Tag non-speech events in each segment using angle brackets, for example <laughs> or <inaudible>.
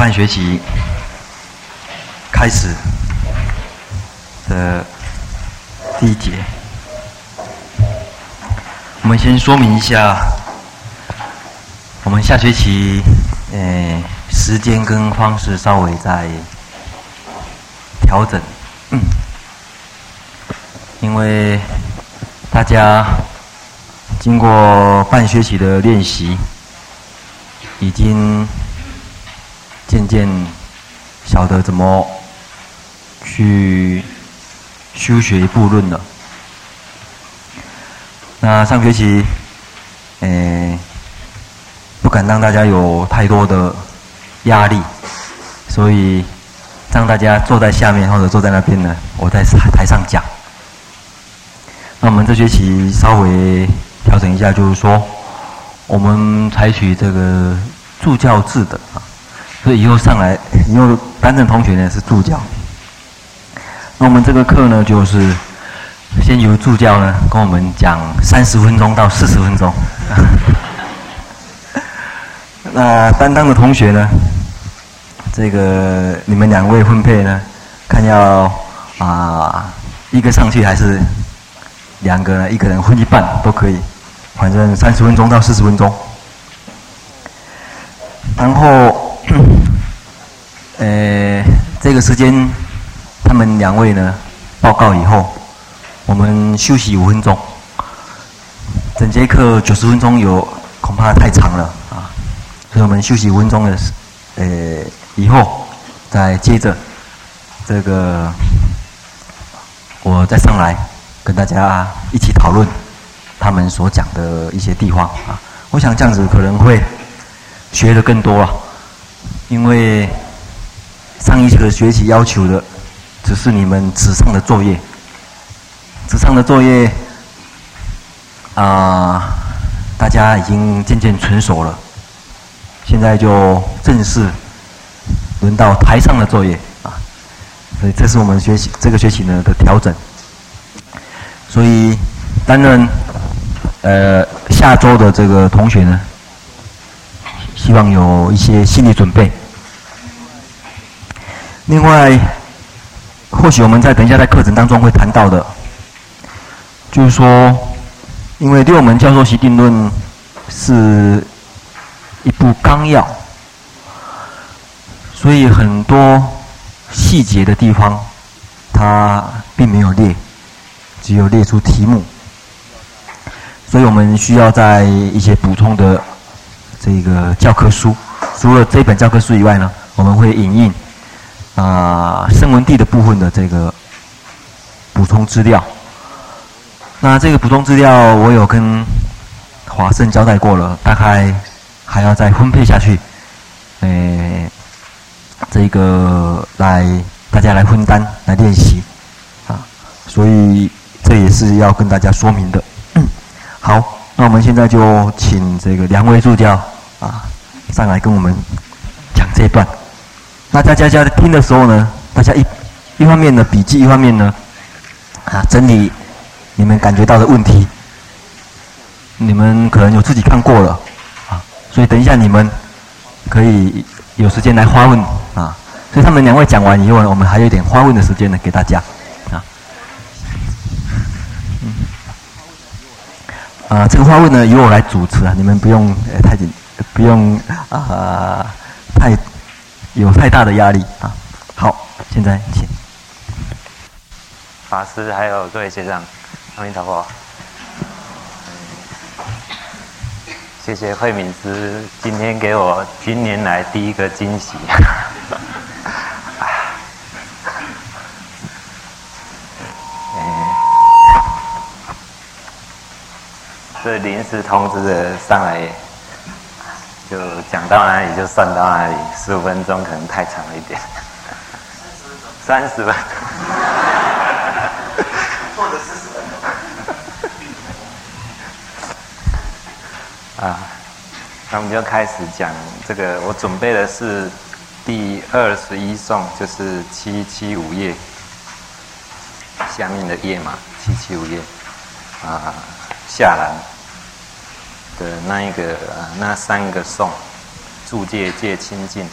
半学期开始的第一节，我们先说明一下，我们下学期呃时间跟方式稍微再调整，因为大家经过半学期的练习，已经。渐渐晓得怎么去修学一部论了。那上学期，诶，不敢让大家有太多的压力，所以让大家坐在下面或者坐在那边呢，我在台上讲。那我们这学期稍微调整一下，就是说，我们采取这个助教制的啊。所以以后上来，以后担任同学呢是助教。那我们这个课呢，就是先由助教呢跟我们讲三十分钟到四十分钟。<laughs> 那担当的同学呢，这个你们两位分配呢，看要啊一个上去还是两个呢？一个人分一半都可以，反正三十分钟到四十分钟。然后。<coughs> 呃，这个时间，他们两位呢报告以后，我们休息五分钟。整节课九十分钟有恐怕太长了啊，所以我们休息五分钟的，呃，以后再接着这个，我再上来跟大家一起讨论他们所讲的一些地方啊。我想这样子可能会学得更多了，因为。上一个学期要求的，只是你们纸上的作业，纸上的作业，啊、大家已经渐渐成熟了。现在就正式轮到台上的作业啊，所以这是我们学习这个学期呢的调整。所以担任呃下周的这个同学呢，希望有一些心理准备。另外，或许我们在等一下在课程当中会谈到的，就是说，因为六门教授席定论是一部纲要，所以很多细节的地方，它并没有列，只有列出题目，所以我们需要在一些补充的这个教科书，除了这本教科书以外呢，我们会引用。啊，声闻地的部分的这个补充资料，那这个补充资料我有跟华胜交代过了，大概还要再分配下去，诶，这个来大家来分担来练习啊，所以这也是要跟大家说明的。好，那我们现在就请这个两位助教啊上来跟我们讲这段。那大家在听的时候呢，大家一一方面呢笔记，一方面呢啊整理你们感觉到的问题。你们可能有自己看过了啊，所以等一下你们可以有时间来发问啊。所以他们两位讲完以后呢，我们还有一点发问的时间呢，给大家啊。嗯。啊，这个发问呢由我来主持啊，你们不用呃太紧，不用啊太。有太大的压力啊！好，现在请法师还有各位学长，阿弥陀佛。谢谢慧敏师今天给我今年来第一个惊喜。<laughs> 这临时通知的上来。就讲到哪里就算到哪里，十五分钟可能太长了一点。三十分钟，或者四十分钟。啊，那我们就开始讲这个。我准备的是第二十一颂，就是七七五页下面的页嘛，七七五页啊，下栏。的那一个那三个颂，住戒戒清净。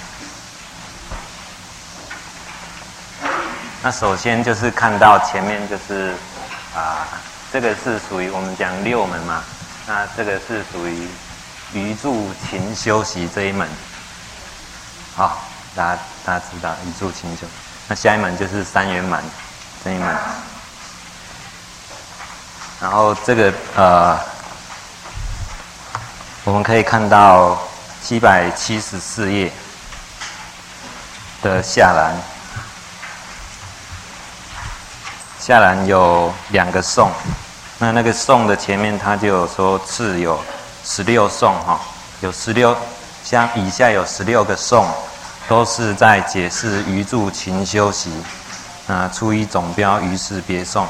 那首先就是看到前面就是啊，这个是属于我们讲六门嘛，那这个是属于余住勤修习这一门。好，大家大家知道余住勤修，那下一门就是三圆满这一门。然后这个呃，我们可以看到七百七十四页的下栏。下栏有两个颂，那那个颂的前面他就有说次有十六颂哈，有十六，像以下有十六个颂，都是在解释余住勤修习。啊，初一总标余是别颂，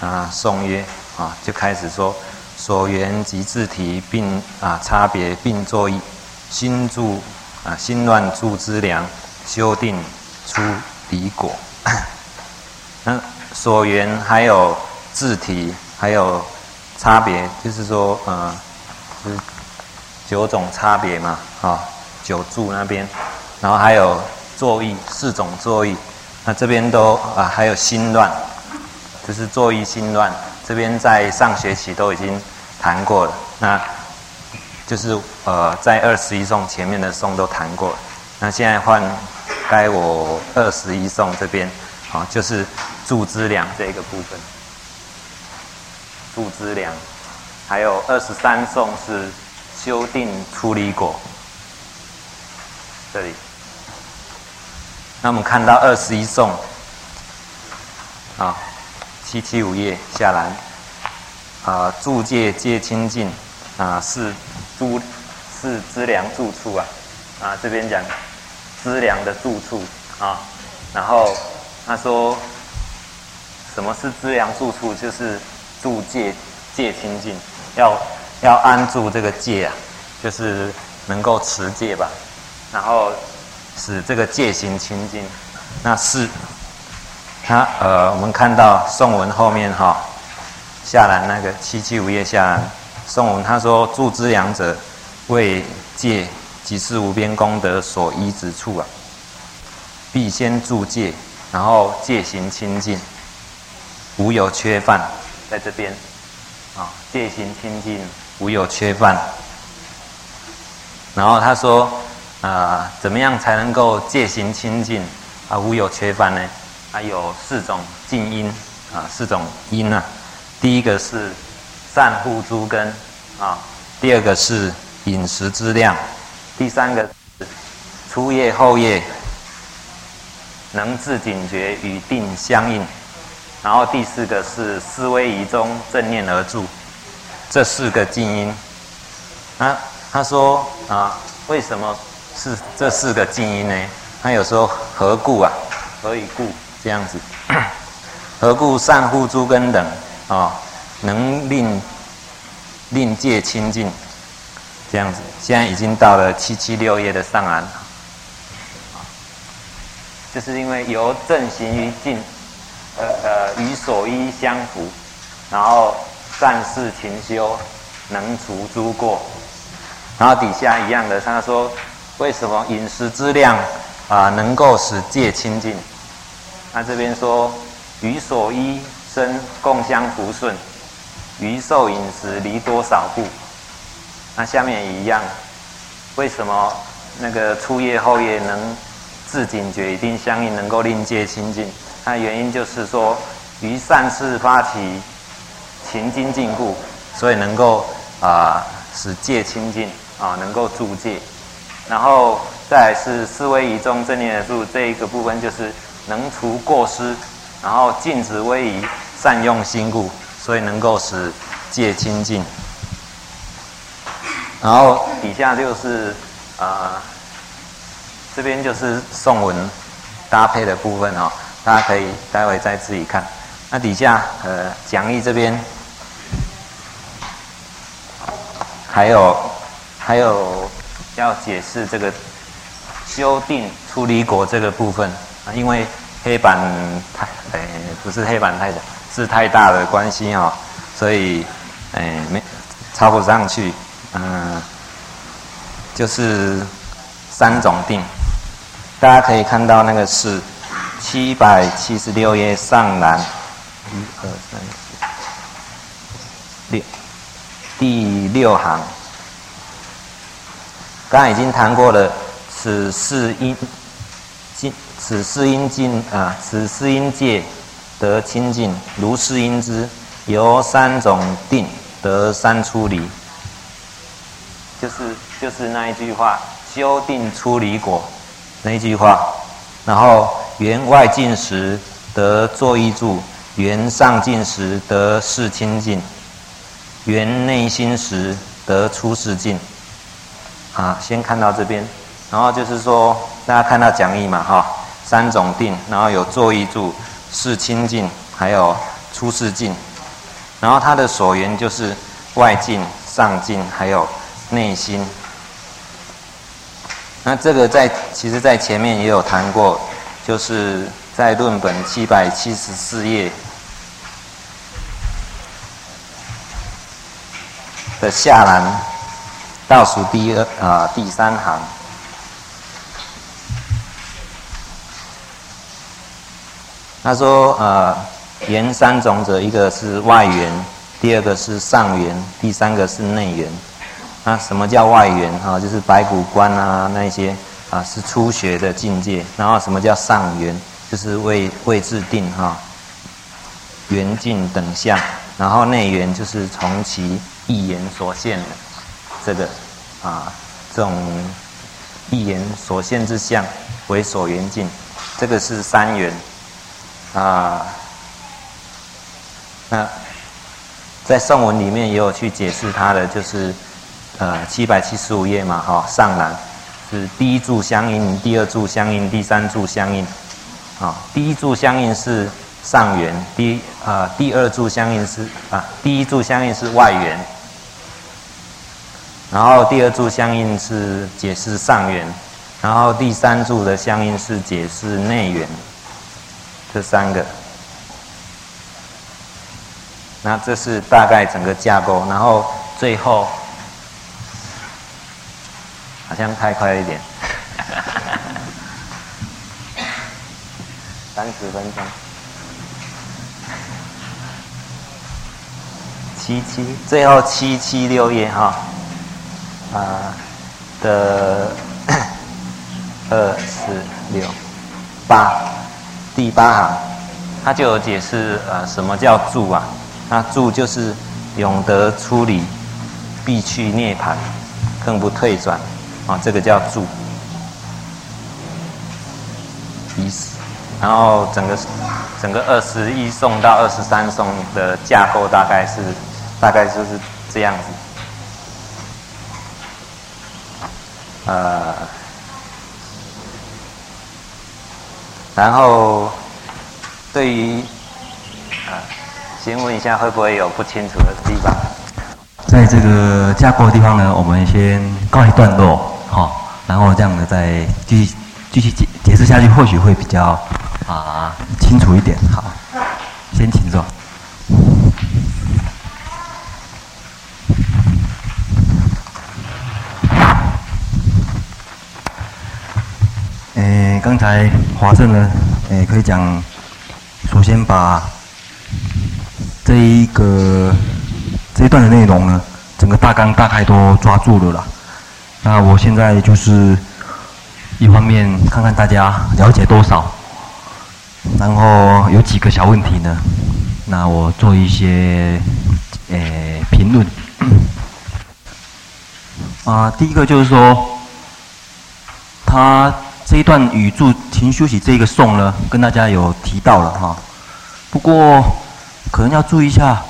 啊，颂曰啊，就开始说所缘及自体并啊差别并作意，心住啊心乱住之良，修定出离果。<coughs> 那所缘还有自体，还有差别，就是说，呃，就是九种差别嘛，啊、九住那边，然后还有作意四种作意，那这边都啊，还有心乱，就是作意心乱，这边在上学期都已经谈过了，那就是呃，在二十一颂前面的颂都谈过了，那现在换该我二十一颂这边，啊、哦，就是。住资粮这个部分，住资粮，还有二十三颂是修订出离果。这里，那我们看到二十一颂，啊，七七五页下栏，啊，住戒戒清净，啊，是住是资粮住处啊，啊，这边讲资粮的住处啊，然后他说。什么是资粮住处？就是住戒戒清净，要要安住这个戒啊，就是能够持戒吧，然后使这个戒行清净。那是他呃，我们看到宋文后面哈、下栏那个七七五页下栏颂文，他说住资粮者，为戒即是无边功德所依之处啊，必先助戒，然后戒行清净。无有缺犯，在这边，啊，戒行清净，无有缺犯。然后他说，啊、呃，怎么样才能够戒行清净啊，无有缺犯呢？还有四种静因啊，四种因啊。第一个是善护诸根啊，第二个是饮食之量，第三个是初夜后夜能自警觉与定相应。然后第四个是思维仪中正念而住，这四个静音。那他说啊，为什么是这四个静音呢？他有时候何故啊？何以故这样子？<coughs> 何故善护诸根等啊，能令令戒清净？这样子，现在已经到了七七六页的上栏，就是因为由正行于静。呃呃，与所依相符，然后善事勤修，能除诸过。然后底下一样的，他说为什么饮食质量啊、能够使戒清净？他这边说与所依身共相符顺，余受饮食离多少步？那下面也一样，为什么那个初夜后夜能自警觉一定相应，能够令戒清净？那原因就是说，于善事发起勤精进故，所以能够啊、使戒清净啊，能够助戒。然后再来是思维仪中正念的住这一个部分，就是能除过失，然后禁止威仪，善用心故，所以能够使戒清净。然后底下就是、呃，这边就是宋文搭配的部分哦。大家可以待会再自己看。那底下呃讲义这边还有还有要解释这个修订出离果这个部分啊，因为黑板太哎不是黑板太小，是太大的关系啊，所以哎没抄不上去。嗯，就是三种定，大家可以看到那个是。七百七十六页上栏，一二三四六，第六行。刚才已经谈过了，此四因尽，此四因尽啊，此四因戒得清净，如是因之，由三种定得三出离。就是就是那一句话，修定出离果那一句话，然后缘外境时得作意住，缘上境时得识清净，缘内心时得出世境。啊，先看到这边，然后就是说，大家看到讲义嘛，哈，三种定，然后有作意住、识清净，还有出世境，然后它的所缘就是外境、上境，还有内心。那这个在其实，在前面也有谈过，就是在论本七百七十四页的下栏。倒数第二啊、呃，第三行，他说：呃，缘三种者，一个是外缘，第二个是上缘，第三个是内缘。那什么叫外缘？哈、就是白骨观啊，那些啊是初学的境界。然后什么叫上缘？就是未未至定哈，缘境等相。然后内缘就是从其一言所现的。这个啊，这种一言所现之相为所缘境，这个是三缘啊。那在颂文里面也有去解释它的，就是呃七百七十五页嘛，哈、上栏是第一柱相应，第二柱相应，第三柱相应。啊、第一柱相应是上缘，第啊第二柱相应是啊第一柱相应是外缘。然后第二柱相应是解释上缘，然后第三柱的相应是解释内缘，这三个。那这是大概整个架构，然后最后好像太快一点，<laughs> 三十分钟，七七，最后七七六页哈。啊的 <coughs> 二四六八第八行，他就有解释呃什么叫住啊？那住就是永得出离，必去涅槃，更不退转啊，这个叫住。意思，然后整个整个二十一颂到二十三颂的架构大概是大概就是这样子。呃，然后对于啊，先问一下会不会有不清楚的地方？在这个架构的地方呢，我们先告一段落，好、哦，然后这样呢再继续继续解解释下去，或许会比较啊清楚一点。好，先请坐。刚才华正呢，诶，可以讲，首先把这一个这一段的内容呢，整个大纲大概都抓住了啦。那我现在就是一方面看看大家了解多少，然后有几个小问题呢，那我做一些诶评论。啊，第一个就是说，他。这一段语住勤修习这个颂呢，跟大家有提到了哈。不过可能要注意一下，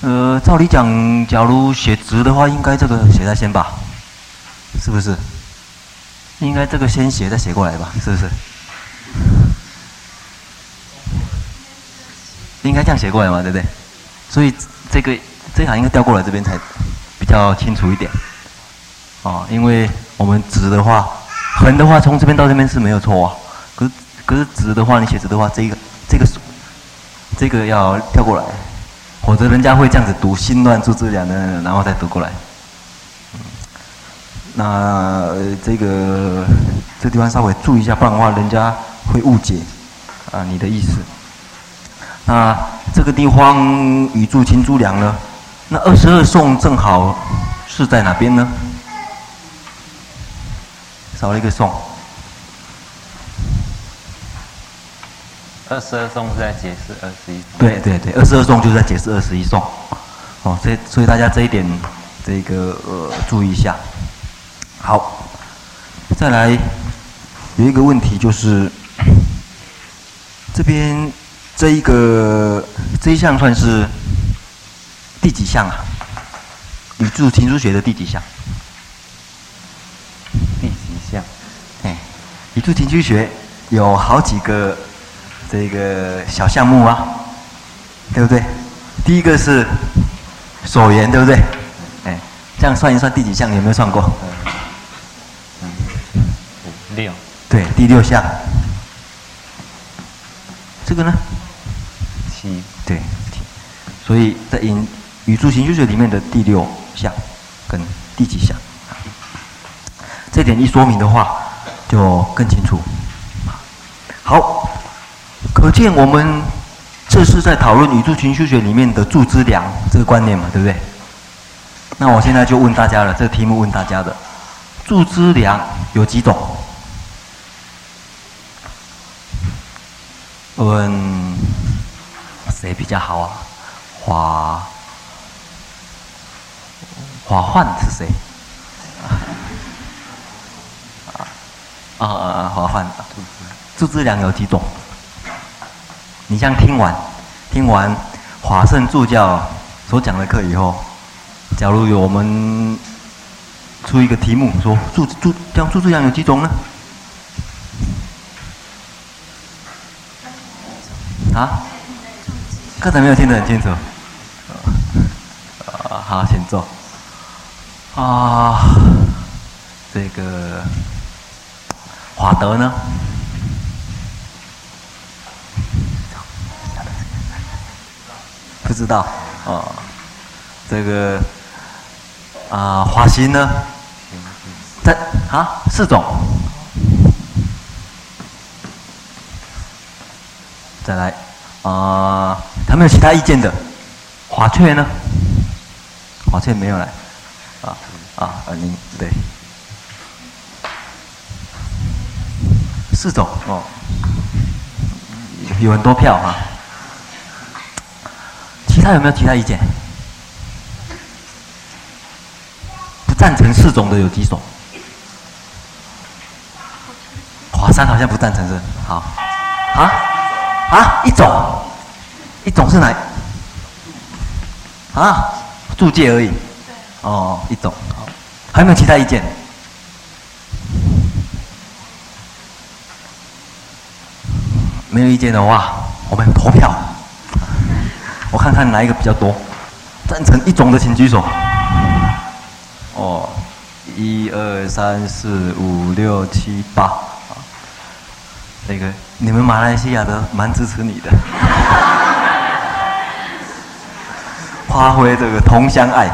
呃，照理讲，假如写直的话，应该这个写在先吧，是不是？应该这个先写再写过来吧，是不是？应该这样写过来嘛，对不对？所以这个这行应该调过来这边才比较清楚一点。哦，因为我们直的话。横的话，从这边到这边是没有错啊。可是，可是直的话，你写直的话，这个，这个，这个要跳过来，否则人家会这样子读“心乱出资粮”的，然后再读过来。那这个这个地方稍微注意一下，不然的话，人家会误解。啊，你的意思。那这个地方雨柱青珠梁呢？那二十二颂正好是在哪边呢？少了一个颂。二十二颂是在解释二十一。对对对，二十二颂就是在解释二十一颂。哦，所以所以大家这一点，这个呃注意一下。好，再来有一个问题就是，这边这一个这一项算是第几项啊？宇柱青珠学的第几项？第宇柱青珠学有好几个这个小项目啊，对不对？第一个是所缘，对不对？哎，这样算一算第几项？你有没有算过？嗯六，对，第六项。这个呢？七，对，所以在宇宇柱青珠学里面的第六项跟第几项，这点一说明的话，就更清楚。好，可见我们这是在讨论宇宙群修学里面的柱资粮这个观念嘛，对不对？那我现在就问大家了，这个题目问大家的，柱资粮有几种？问谁比较好啊？华华焕是谁？啊啊啊华幻，柱资粮有几种？你像听完听完华盛助教所讲的课以后，假如有我们出一个题目说柱柱这样柱资粮有几种呢？啊？刚才没有听得很清楚。啊，好，请坐。啊，这个华德呢？不知道。哦，这个啊，华行呢？在啊，四种。再来。啊、呃，他没有其他意见的，华雀呢？华雀没有来，啊啊，您对，四种哦，有很多票哈、其他有没有其他意见？不赞成四种的有几种？华山好像不赞成是，好，啊？啊，一种，一种是哪？啊，注解而已。哦，一种。好还有没有其他意见？没有意见的话，我们投票。我看看哪一个比较多。赞成一种的，请举手。哦，一二三四五六七八。那个。你们马来西亚的蛮支持你的，<laughs> 发挥这个同乡爱。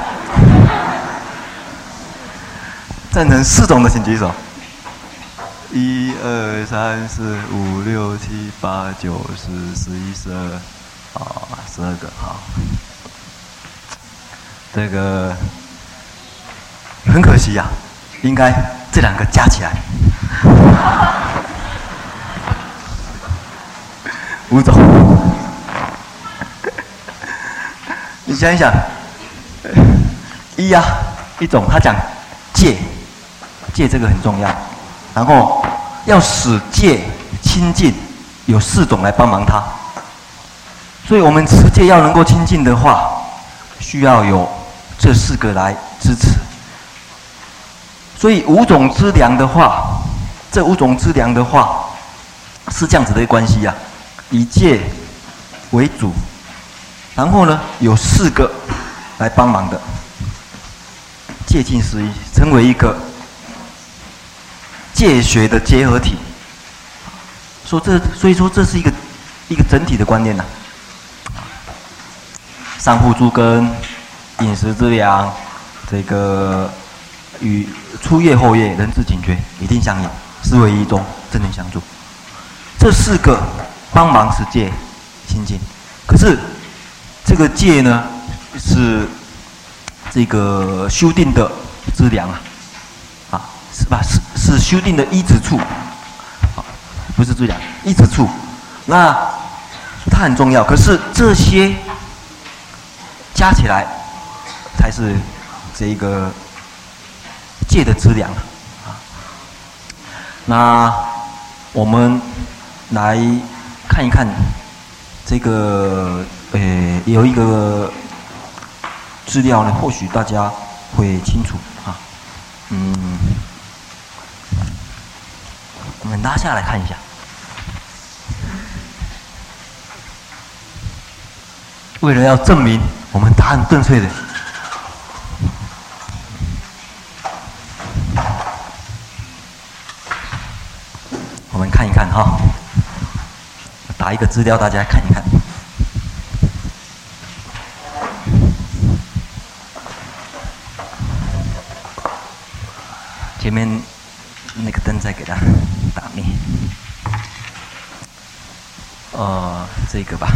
赞成四种的请举手。一二三四五六七八九十十一十二，啊，十二个好。这个很可惜呀、啊，应该这两个加起来。五种，你想一想，一呀、啊，一种他讲借，借这个很重要，然后要使戒清净，有四种来帮忙他，所以我们持戒要能够清净的话，需要有这四个来支持，所以五种资粮的话，这五种资粮的话，是这样子的关系呀、啊。以戒为主，然后呢，有四个来帮忙的，戒净思义，成为一个戒学的结合体。说这，所以说这是一个一个整体的观念呐、啊。上护诸根，饮食之粮，这个与初业后业人自警觉一定相应，思维一中，正念相助，这四个。帮忙持戒清净。可是这个戒呢，是这个修定的资粮啊，啊，是吧？是是修定的一指处，不是资粮，依止处。那它很重要，可是这些加起来才是这个戒的资粮啊。那我们来看一看这个，呃，有一个资料呢，或许大家会清楚啊。嗯，我们拉下来看一下。为了要证明我们答案正确的，我们看一看哈，打一个资料，大家看一看。前面那个灯再给它打灭。呃，这个吧。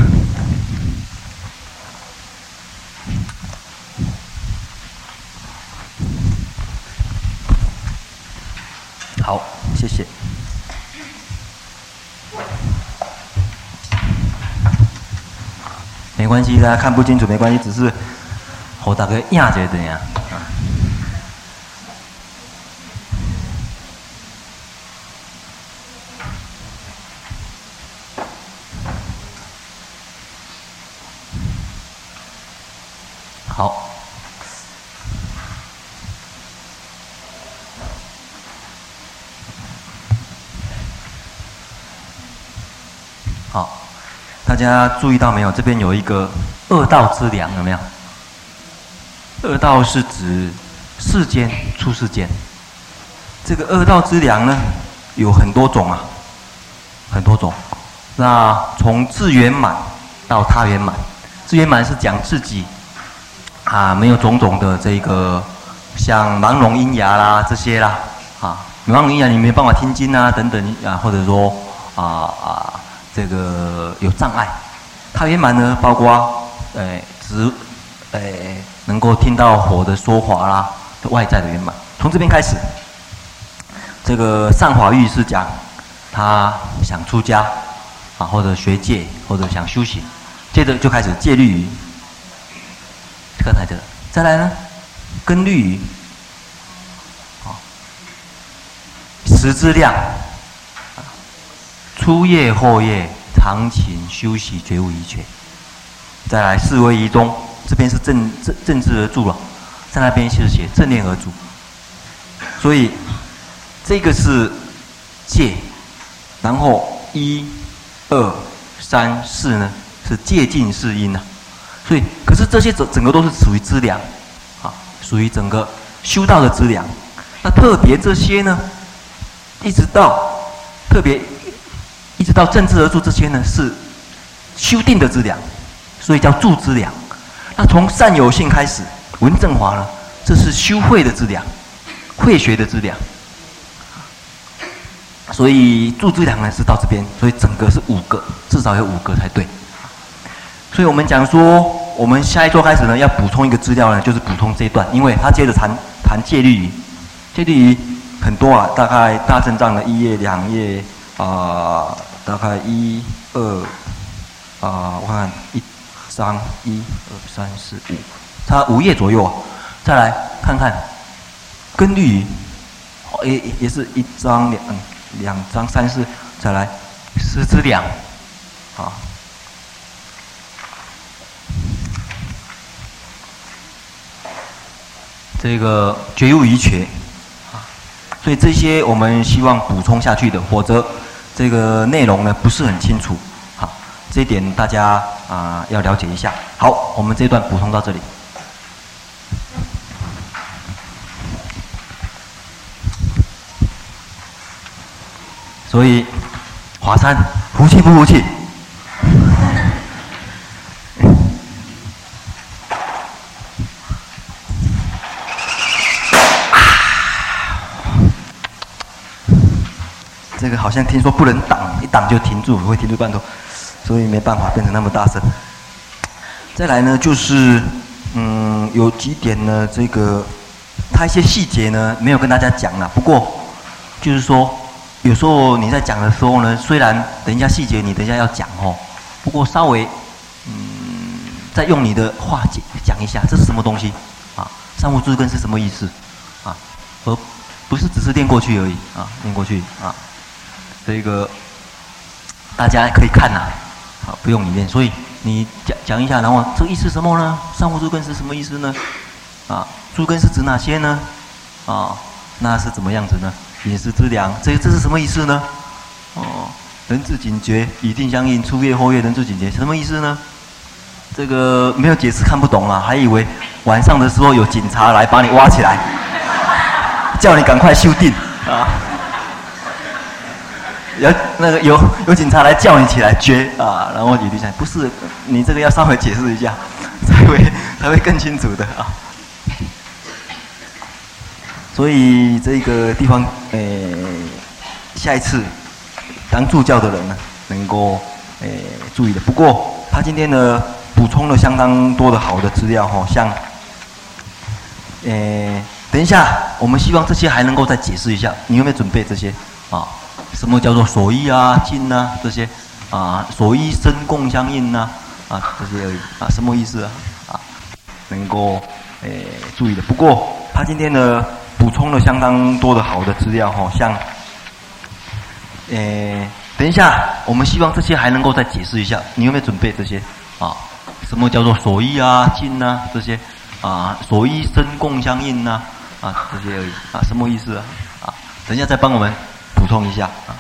好，谢谢。没关系，大家看不清楚没关系，只是我大概压着好，好？大家注意到没有？这边有一个恶道之粮，有没有？恶道是指世间出世间。这个恶道之粮呢，有很多种啊，很多种。那从自圆满到他圆满，自圆满是讲自己啊，没有种种的这个像盲聋喑哑啦这些啦啊，盲聋喑哑你没办法听经啊等等啊，或者说啊啊。这个有障碍，他圆满呢，包括诶，只诶能够听到佛的说法啦，外在的圆满。从这边开始，这个上法玉是讲他想出家啊，或者学戒，或者想修行，接着就开始戒律。刚才这个，再来呢，根律仪，啊，时之量。初夜后夜，常勤修习，觉悟一切。再来四威仪中，这边是正正正字而住了，在那边是写正念而住。所以这个是戒，然后一、二、三、四呢是戒禁四因呐。所以，可是这些整整个都是属于资粮，啊，属于整个修道的资粮。那特别这些呢，一直到特别。一直到正治而住这些呢，是修定的资粮，所以叫住资粮。那从善有性开始，文正华呢，这是修慧的资粮，慧学的资粮。所以住资粮呢是到这边，所以整个是五个，至少有五个才对。所以我们讲说，我们下一周开始呢，要补充一个资料呢，就是补充这一段，因为他接着谈谈戒律仪，戒律仪很多啊，大概大正藏的一页两页。啊、大概一二啊，我看一张一二三四五，差五页左右啊。再来看看根律仪，也也是一张两两张三四，再来十之两，好，这个觉悟一切，啊，所以这些我们希望补充下去的，否则。这个内容呢不是很清楚，好，这一点大家啊、要了解一下。好，我们这段补充到这里。所以，华山服气不服气？好像听说不能挡，一挡就停住，会停住半头，所以没办法变成那么大声。再来呢，就是嗯，有几点呢，这个它一些细节呢没有跟大家讲了。不过就是说，有时候你在讲的时候呢，虽然等一下细节你等一下要讲哦，不过稍微嗯，再用你的话讲讲一下，这是什么东西啊？上护诸根是什么意思啊？而不是只是念过去而已啊，念过去啊。这个大家可以看呐，啊，不用你念。所以你讲讲一下，然后这意思什么呢？上护诸根是什么意思呢？啊，诸根是指哪些呢？啊，那是怎么样子呢？饮食之粮，这这是什么意思呢？哦，人自警觉，以定相应，初夜后夜，人自警觉，什么意思呢？这个没有解释，看不懂啊，还以为晚上的时候有警察来把你挖起来，叫你赶快修订啊。有那个有有警察来叫你起来觉啊，然后你就想，不是你这个要稍微解释一下，<laughs> 才会 <laughs> 才会更清楚的啊。所以这个地方，诶、下一次当助教的人呢，能够诶、注意的。不过他今天呢补充了相当多的好的资料哈，像，诶、等一下我们希望这些还能够再解释一下，你有没有准备这些啊？什么叫做所依啊、境啊这些啊？所依身共相应呐啊这些而已啊，什么意思啊？啊，能够诶、注意的。不过他今天呢补充了相当多的好的资料哈，像诶、等一下我们希望这些还能够再解释一下，你有没有准备这些啊？什么叫做所依啊、境啊这些啊？所依身共相应呐啊这些而已啊，什么意思啊？啊，等一下再帮我们。补充一下啊，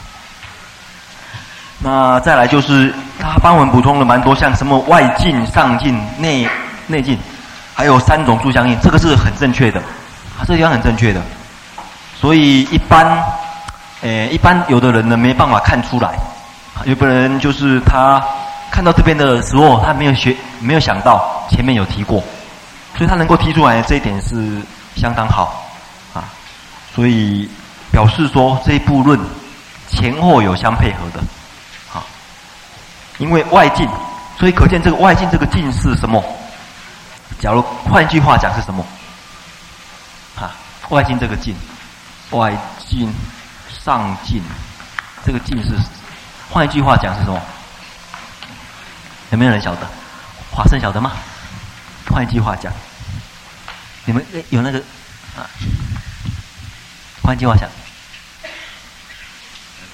那再来就是他帮我们补充了蛮多，像什么外境、上境、内内境，还有三种住相应，这个是很正确的，这个地方很正确的。所以一般，诶、一般有的人呢没办法看出来，有的人就是他看到这边的时候，他没有学，没有想到前面有提过，所以他能够提出来这一点是相当好啊，所以。表示说这一部论前后有相配合的，好，因为外境，所以可见这个外境这个境是什么？假如换句话讲是什么？哈，外境这个境，外境上境，这个境是，换一句话讲是什么？有没有人晓得？华生晓得吗？换一句话讲，你们有那个啊？换一句话讲。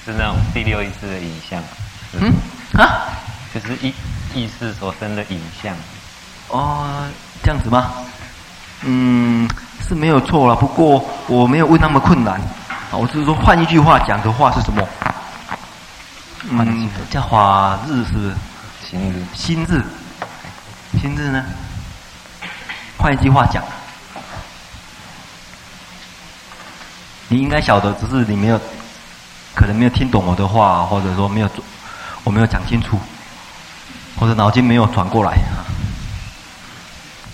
是那种第六意识的影像，嗯啊，就是意意识所生的影像。哦，这样子吗？嗯，是没有错了。不过我没有问那么困难，啊，我只是说换一句话讲的话是什么？嗯，叫法日是不是？心日。心日。心日呢？换一句话讲，你应该晓得，只是你没有。可能没有听懂我的话，或者说没有我没有讲清楚，或者脑筋没有转过来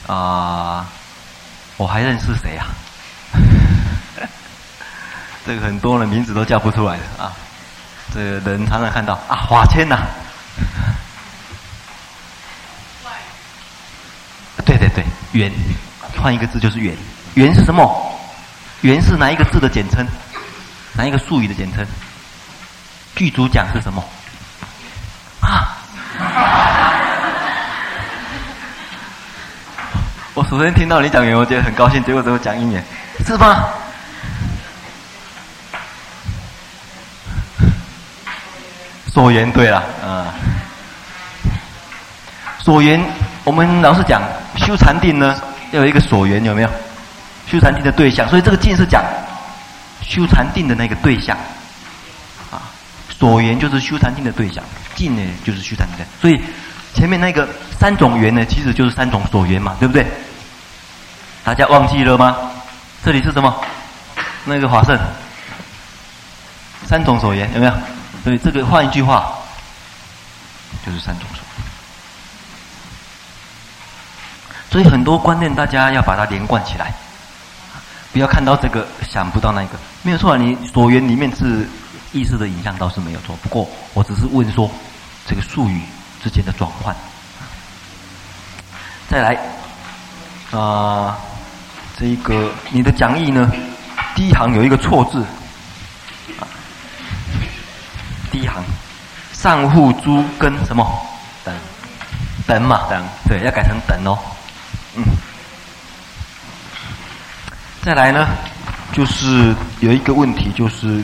啊。啊，我还认识谁啊？<laughs> 这个很多人名字都叫不出来的啊。这个人常常看到啊，华谦呐。对对对，圆，换一个字就是圆。圆是什么？圆是哪一个字的简称？哪一个术语的简称？具足讲是什么？啊！我首先听到你讲圆，我觉得很高兴。结果怎么讲因缘？是吗？所缘对了，啊。所缘，我们老是讲修禅定呢，要有一个所缘，有没有？修禅定的对象，所以这个境是讲修禅定的那个对象。所缘就是修禅定的对象，境呢就是修禅定。所以前面那个三种缘呢，其实就是三种所缘嘛，对不对？大家忘记了吗？这里是什么？那个华胜，三种所缘有没有？所以这个换一句话，就是三种所。所以很多观念大家要把它连贯起来，不要看到这个想不到那个。没有错，你所缘里面是。意识的影像倒是没有错。不过我只是问说这个术语之间的转换。再来，啊、呃，这个你的讲义呢，第一行有一个错字，第一行上户诸跟什么等等嘛等，对，要改成等哦，嗯。再来呢，就是有一个问题，就是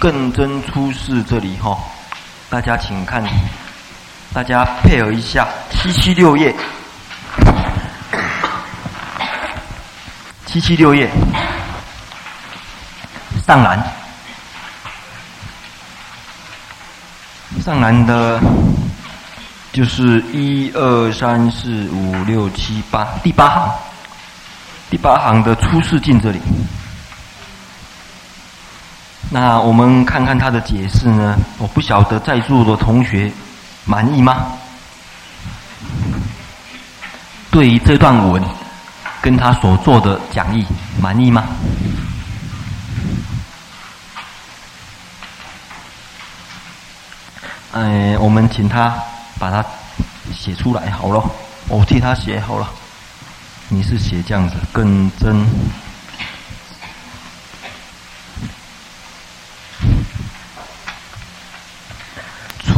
更真出世这里哈、哦，大家请看，大家配合一下七七六页，七七六页上栏，上栏的，就是一二三四五六七八第八行。第八行的出世境这里，那我们看看他的解释呢？我不晓得在座的同学满意吗？对于这段文跟他所做的讲义满意吗？哎，我们请他把它写出来好了，我替他写好了。你是写这样子，更真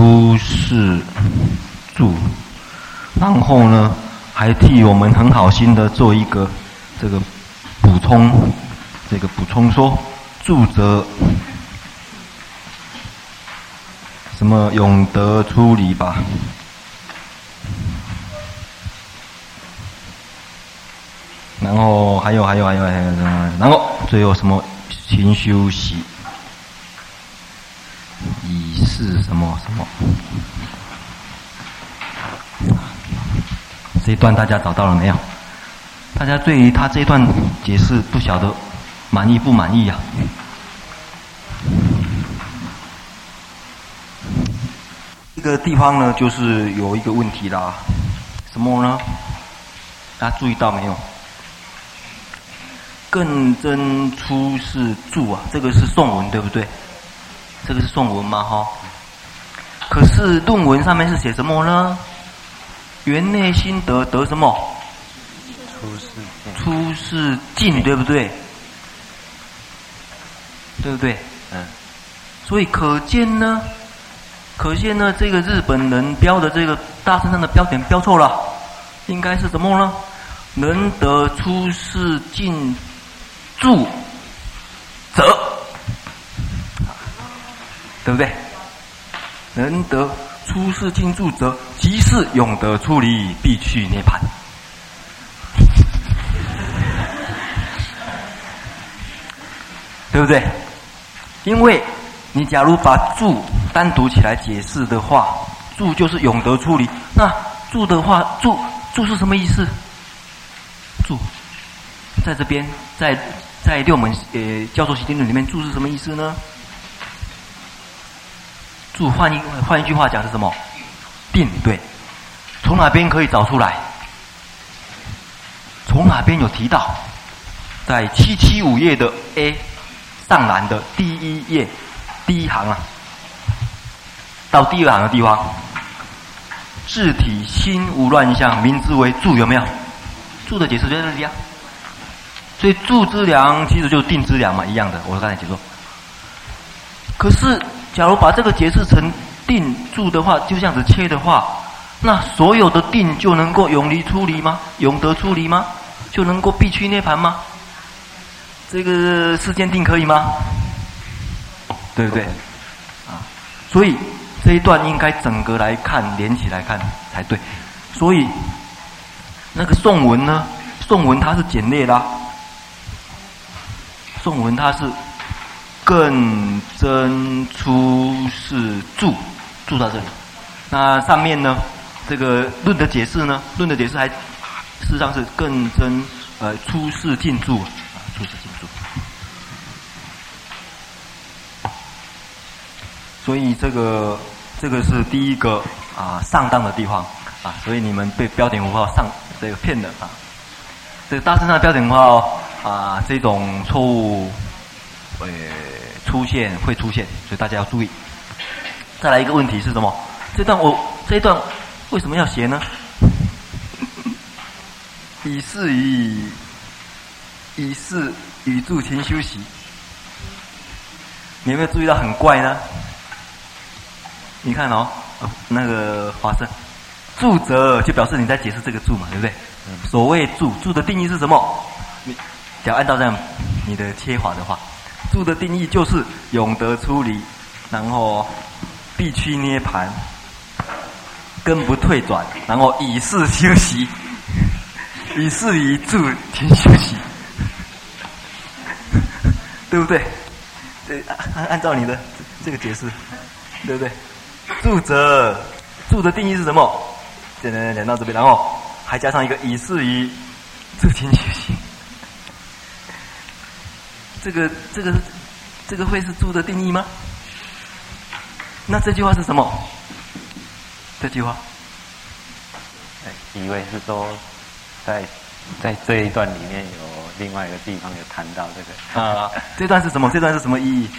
出世住，然后呢，还替我们很好心的做一个这个补充，这个补充说，住则什么永得出离吧。然后还有还有还有还有？然后最后什么？勤修习是什么什么？这一段大家找到了没有？大家对于他这一段解释不晓得满意不满意呀、啊？这个地方呢，就是有一个问题啦。什么呢？大家注意到没有？更真出世注啊，这个是宋文对不对？这个是宋文嘛哈？可是论文上面是写什么呢？圆内心得得什么？出世境。出世境对不对？对不对？嗯。所以可见呢，可见呢，这个日本人标的这个大乘上的标点标错了，应该是什么呢？能得出世进住则，对不对？能得出世境注则，即是永得出离，必去涅槃。<laughs> 对不对？因为你假如把住单独起来解释的话，住就是永得出离。那住的话，住住是什么意思？住在这边，在。在六门呃教授习定论里面，住是什么意思呢？注换一换一句话讲是什么？定对。从哪边可以找出来？从哪边有提到？在七七五页的 A 上栏的第一页第一行啊，到第二行的地方，字体心无乱象，名字为注，有没有？注的解释就在这里啊。所以注之良其实就是定之良嘛，一样的。我刚才解说。可是，假如把这个解释成定住的话，就这样子切的话，那所有的定就能够永离出离吗？永得出离吗？就能够必去涅槃吗？这个世间定可以吗？对不对？啊，所以这一段应该整个来看，连起来看才对。所以那个宋文呢？宋文它是简略啦。宋文它是更真出世住，住到这里。那上面呢，这个论的解释呢，论的解释还事实上是更真呃出世境注啊，出世境注。所以这个这个是第一个啊上当的地方啊，所以你们被标点符号上这个骗了啊。这个大乘上的标点符号。啊，这种错误，呃出现会出现，所以大家要注意。再来一个问题是什么？这段我这一段为什么要写呢？<laughs> 以是以以是以助勤休息，你有没有注意到很怪呢？你看哦，那个华生，助者就表示你在解释这个助嘛，对不对？所谓助，助的定义是什么？你只要按照这样你的切法的话，住的定义就是永得出离，然后必趋涅盘，根不退转，然后以是休息，<laughs> 以是以助勤修习，<laughs> 对不对？对，按按照你的这个解释，对不对？住者，住的定义是什么？讲讲讲到这边，然后还加上一个以是以助勤修习。这个这个这个会是住的定义吗？那这句话是什么？这句话？哎，以为是说，在在这一段里面有另外一个地方有谈到这个啊，<laughs> 这段是什么？这段是什么意义？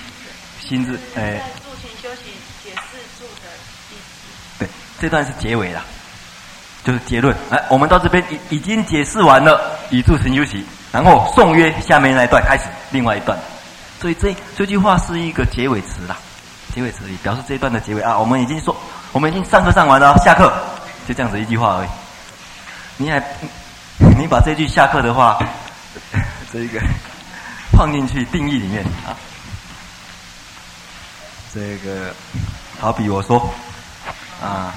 心智哎。助勤修习解释助的意思。对，这段是结尾了，就是结论。哎，我们到这边已已经解释完了，以助勤修习。然后颂曰下面那一段开始另外一段，所以这这句话是一个结尾词啦，结尾词表示这一段的结尾啊。我们已经说，我们已经上课上完了，下课就这样子一句话而已。你还你把这句下课的话，<laughs> 这一个 <laughs> 放进去定义里面啊，这个好比我说啊，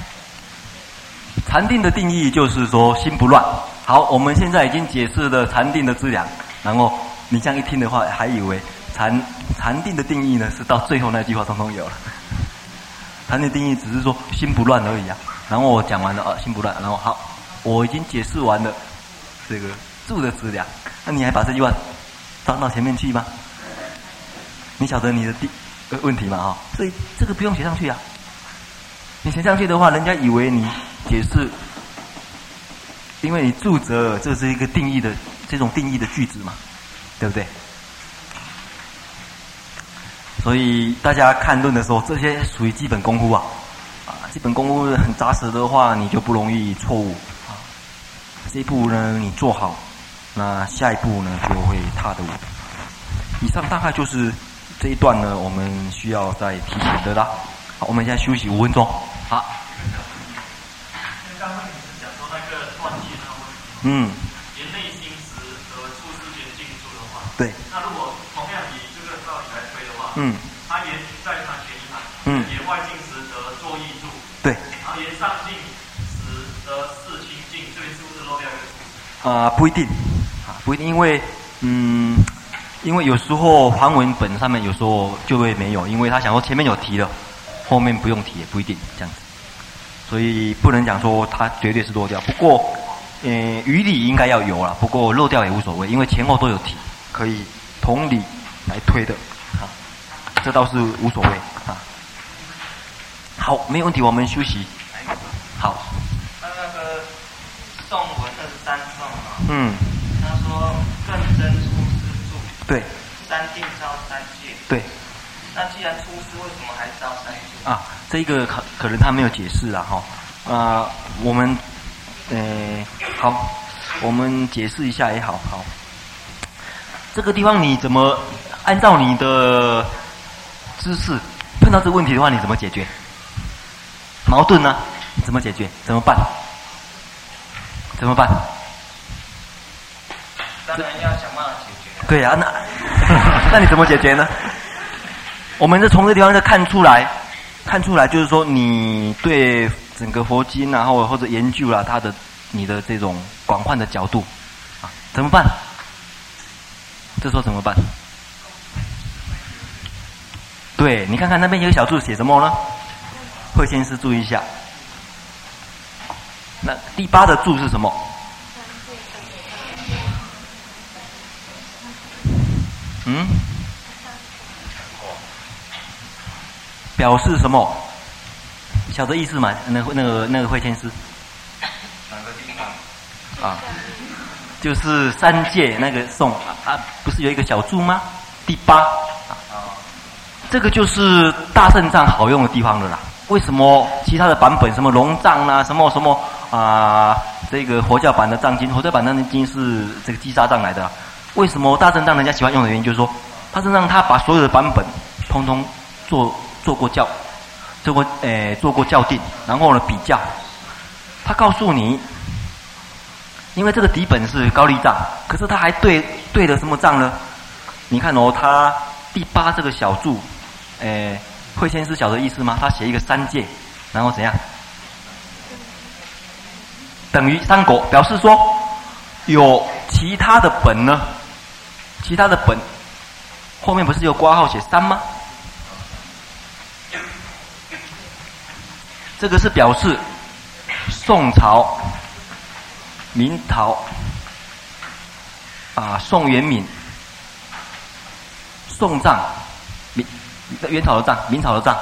禅定的定义就是说心不乱。好，我们现在已经解释了禅定的质量，然后你这样一听的话，还以为禅禅定的定义呢是到最后那句话通通有了。<laughs> 禅定定义只是说心不乱而已啊。然后我讲完了啊，心不乱，然后好，我已经解释完了这个住的质量，那你还把这句话放到前面去吗？你晓得你的第问题吗？啊，所以这个不用写上去啊。你写上去的话，人家以为你解释。因为你住者，这是一个定义的这种定义的句子嘛，对不对？所以大家看论的时候，这些属于基本功夫啊，啊，基本功夫很扎实的话，你就不容易错误啊。这一步呢，你做好，那下一步呢就会踏得稳。以上大概就是这一段呢，我们需要再提醒的啦。好，我们现在休息五分钟。好。嗯。言内心识和处世间静住的话，对。那如果同样以这个道理来推的话，嗯，他言在他前一行，嗯，言外境时得作意住，对。然后言上境时得事清净，这边是不是漏掉一个处？啊，不一定，啊，不一定，因为，嗯，因为有时候梵文本上面有时候就会没有，因为他想说前面有提了，后面不用提也不一定这样子，所以不能讲说他绝对是落掉，不过。嗯，语理应该要有了，不过漏掉也无所谓，因为前后都有提，可以同理来推的，啊，这倒是无所谓啊。好，没有问题，我们休息。好。他那个宋文二十三颂啊，嗯，他说更真出世住，对，三定招三界，对。那既然出世，为什么还招三界？啊，这个可可能他没有解释了哈，啊，我们。呃，好，我们解释一下也好好。这个地方你怎么按照你的知识碰到这个问题的话，你怎么解决？矛盾呢？你怎么解决？怎么办？怎么办？当然要想办法解决。对啊，那 <laughs> 那你怎么解决呢？我们是从这个地方就看出来，看出来就是说你对。整个佛经，然后或者研究了他的你的这种广泛的角度，啊，怎么办？这时候怎么办？对，你看看那边有个小注写什么呢？会先是注意一下。那第八的注是什么？嗯？表示什么？晓得意思吗？那个、那个那个会签师，哪个地方？啊，就是三界那个颂啊，不是有一个小猪吗？第八啊，这个就是大圣藏好用的地方了啦。为什么其他的版本，什么龙藏啊，什么什么啊、呃，这个佛教版的藏经，佛教版的经是这个积沙藏来的。为什么大圣藏人家喜欢用的原因，就是说，大乘藏他把所有的版本通通做做过校，做过诶做过校定，然后呢比较，他告诉你，因为这个底本是高利账，可是他还对对了什么账呢？你看哦，他第八这个小注，诶。会先是晓的意思吗？他写一个三界，然后怎样？等于三国，表示说有其他的本呢？其他的本后面不是有括号写三吗？这个是表示宋朝、明朝啊，宋元明、宋藏。元朝的藏、明朝的藏，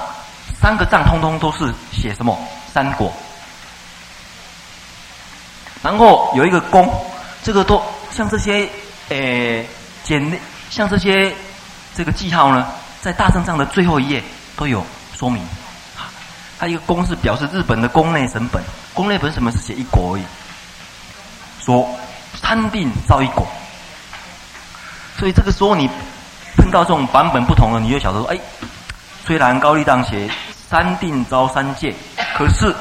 三个藏通通都是写什么三国，然后有一个公，这个都像这些诶简，像这些这个记号呢，在大圣藏的最后一页都有说明。它一个公是表示日本的宫内省本，宫内本什么是写一国而已，说三定造一果，所以这个时候你。碰到这种版本不同的，你就晓得说，哎，虽然高丽藏写三定招三界，可是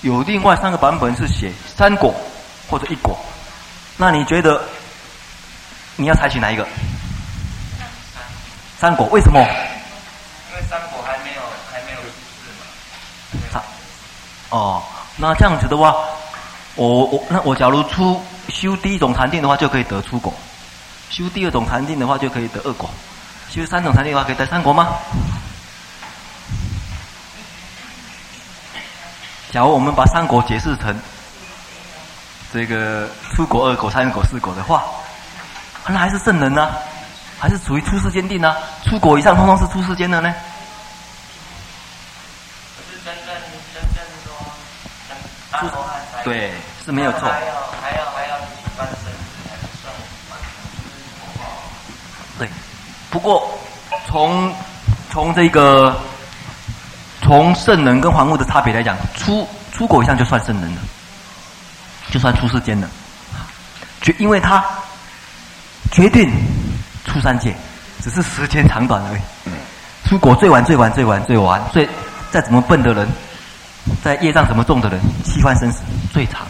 有另外三个版本是写三果或者一果，那你觉得你要采取哪一个？三国为什么？因为三果还没有还没有出世嘛。哦，那这样子的话，我我那我假如出修第一种禅定的话，就可以得出果。修第二种禅定的话，就可以得二果；修三种禅定的话，可以得三果吗？假如我们把三果解释成这个出果、二果、三果、四果的话，那还是圣人呢、还是属于出世间定呢、啊？初果以上，通通是出世间的呢？是真正真正对，是没有错。对不过，从从这个从圣人跟凡夫的差别来讲，出出国以上就算圣人了，就算出世间了，决因为他决定出三界，只是时间长短而已。出国最晚最晚最晚最晚，最再怎么笨的人，在业障怎么重的人，七番生死最长。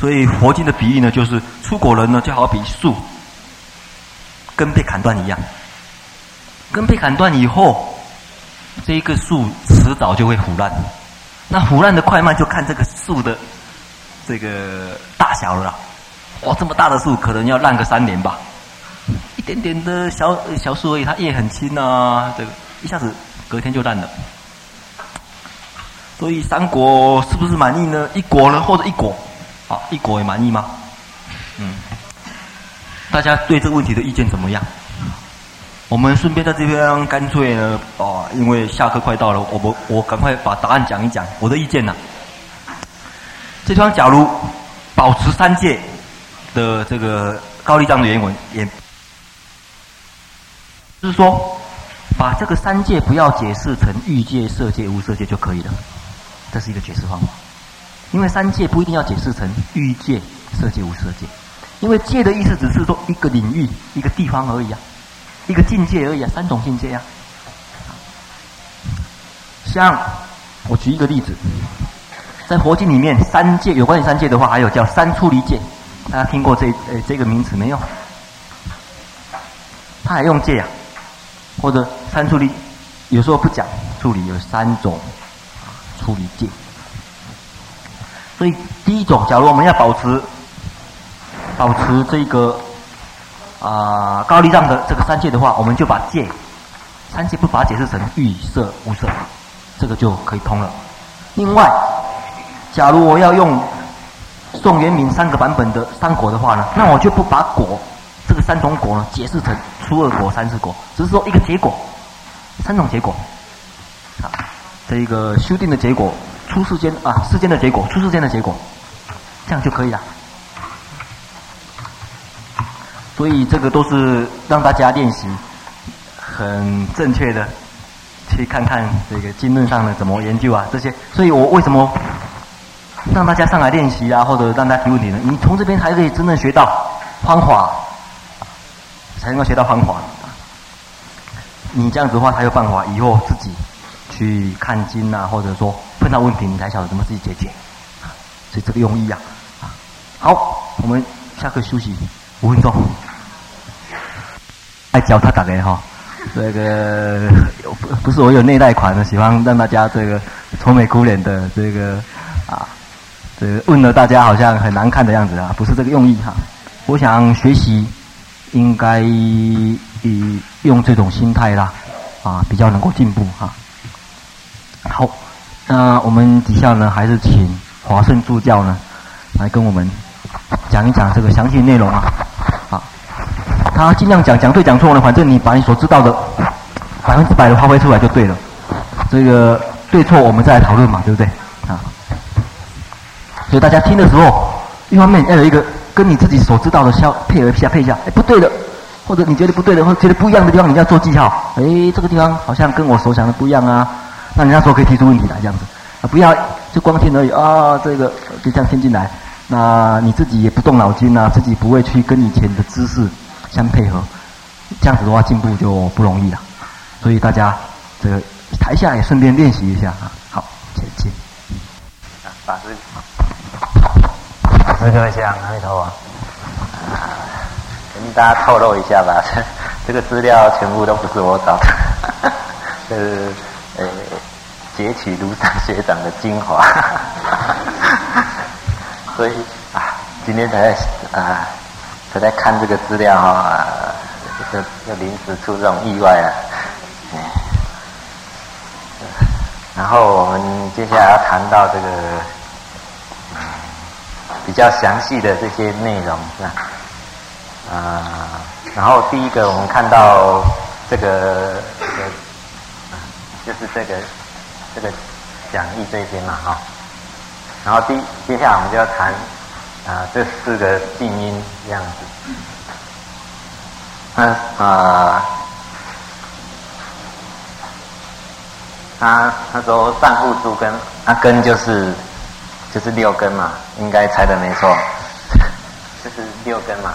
所以佛经的比喻呢，就是出果人呢，就好比树。根被砍断一样，根被砍断以后，这一个树迟早就会腐烂。那腐烂的快慢就看这个树的这个大小了。哇，这么大的树可能要烂个三年吧。一点点的小小树而已，它叶很轻啊，这个一下子隔天就烂了。所以三国是不是满意呢？一国呢，或者一国，啊，一国也满意吗？嗯。大家对这个问题的意见怎么样？我们顺便在这边干脆呢，哦，因为下课快到了，我我我赶快把答案讲一讲。我的意见呢，这地方假如保持三界的这个高丽藏的原文，也就是说，把这个三界不要解释成欲界、色界、无色界就可以了。这是一个解释方法，因为三界不一定要解释成欲界、色界、无色界。因为界的意思只是说一个领域、一个地方而已啊，一个境界而已啊，三种境界啊。像我举一个例子，在佛经里面，三界有关于三界的话，还有叫三出离界，大家听过这呃这个名词没有？他还用界啊，或者三出离，有时候不讲出离，有三种出离界。所以第一种，假如我们要保持。保持这个啊、高丽藏的这个三界的话，我们就把界三界不把解释成欲色无色，这个就可以通了。另外，假如我要用宋元明三个版本的三果的话呢，那我就不把果这个三种果呢解释成初二果、三世果，只是说一个结果，三种结果啊，这一个修订的结果，出世间啊世间的结果，出世间的结果，这样就可以了。所以这个都是让大家练习很正确的去看看这个经论上的怎么研究啊这些。所以我为什么让大家上来练习啊，或者让大家提问题呢？你从这边还可以真正学到方法，才能够学到方法。你这样子的话，才有办法以后自己去看经啊，或者说碰到问题，你才晓得怎么自己解决。所以这个用意啊，好，我们下课休息五分钟。爱教他打个哈，这个不是我有内贷款的，喜欢让大家这个愁眉苦脸的这个啊，这个问了大家好像很难看的样子啊，不是这个用意哈。我想学习应该以用这种心态啦，啊，比较能够进步哈。好，那我们底下呢，还是请华盛助教呢来跟我们讲一讲这个详细内容啊。他尽量讲，讲对讲错呢，反正你把你所知道的百分之百的发挥出来就对了。这个对错我们再来讨论嘛，对不对？啊，所以大家听的时候，一方面要有一个跟你自己所知道的相配合一下，配一下。哎，不对的，或者你觉得不对的，或者觉得不一样的地方，你要做记号。哎，这个地方好像跟我所想的不一样啊。那你那时候可以提出问题来，这样子啊，不要就光听而已啊。这个就这样听进来，那你自己也不动脑筋啊，自己不会去跟以前的知识。相配合，这样子的话进步就不容易了。所以大家这个台下也顺便练习一下啊。好，请进。法师，师各位讲阿弥陀佛。啊，跟大家透露一下吧，这个资料全部都不是我找的，<laughs> 是截取庐山学长的精华。<laughs> 所以啊，今天才啊。才在看这个资料哈，就就临时出这种意外啊，然后我们接下来要谈到这个比较详细的这些内容是吧？啊，然后第一个我们看到这个这个，就是这个这个讲义这边嘛哈，然后第接下来我们就要谈。啊，这四个静音样子。那啊，他他说上户诸根，那根就是就是六根嘛，应该猜的没错，<laughs> 就是六根嘛。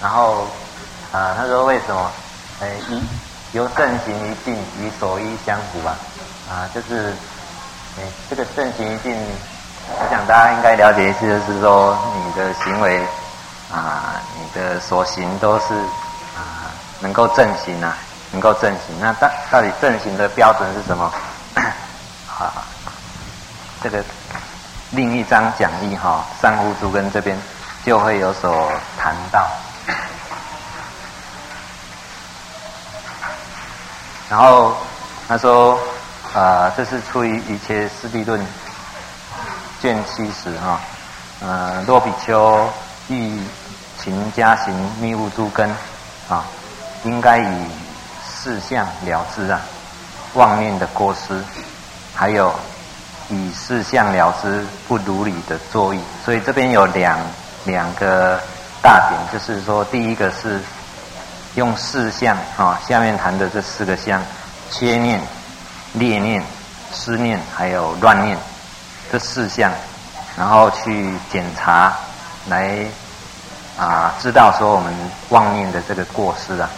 然后啊，他说为什么？哎，一由正行于静与所依相符啊，啊，就是哎这个正行一定。我想大家应该了解一次，就是说你的行为啊，你的所行都是啊，能够正行啊，能够正行。那到到底正行的标准是什么？啊，这个另一张讲义哈，上户诸根这边就会有所谈到。然后他说啊，这是出于《瑜伽师地论》。卷七十哈，呃，若比丘欲勤加行密护诸根啊，应该以四相了知啊，妄念的过失，还有以四相了知不如理的作意。所以这边有两两个大点，就是说，第一个是用四相啊，下面谈的这四个相：缺念、劣念、失念，还有乱念。这四项，然后去检查，来啊，知道说我们妄念的这个过失啊。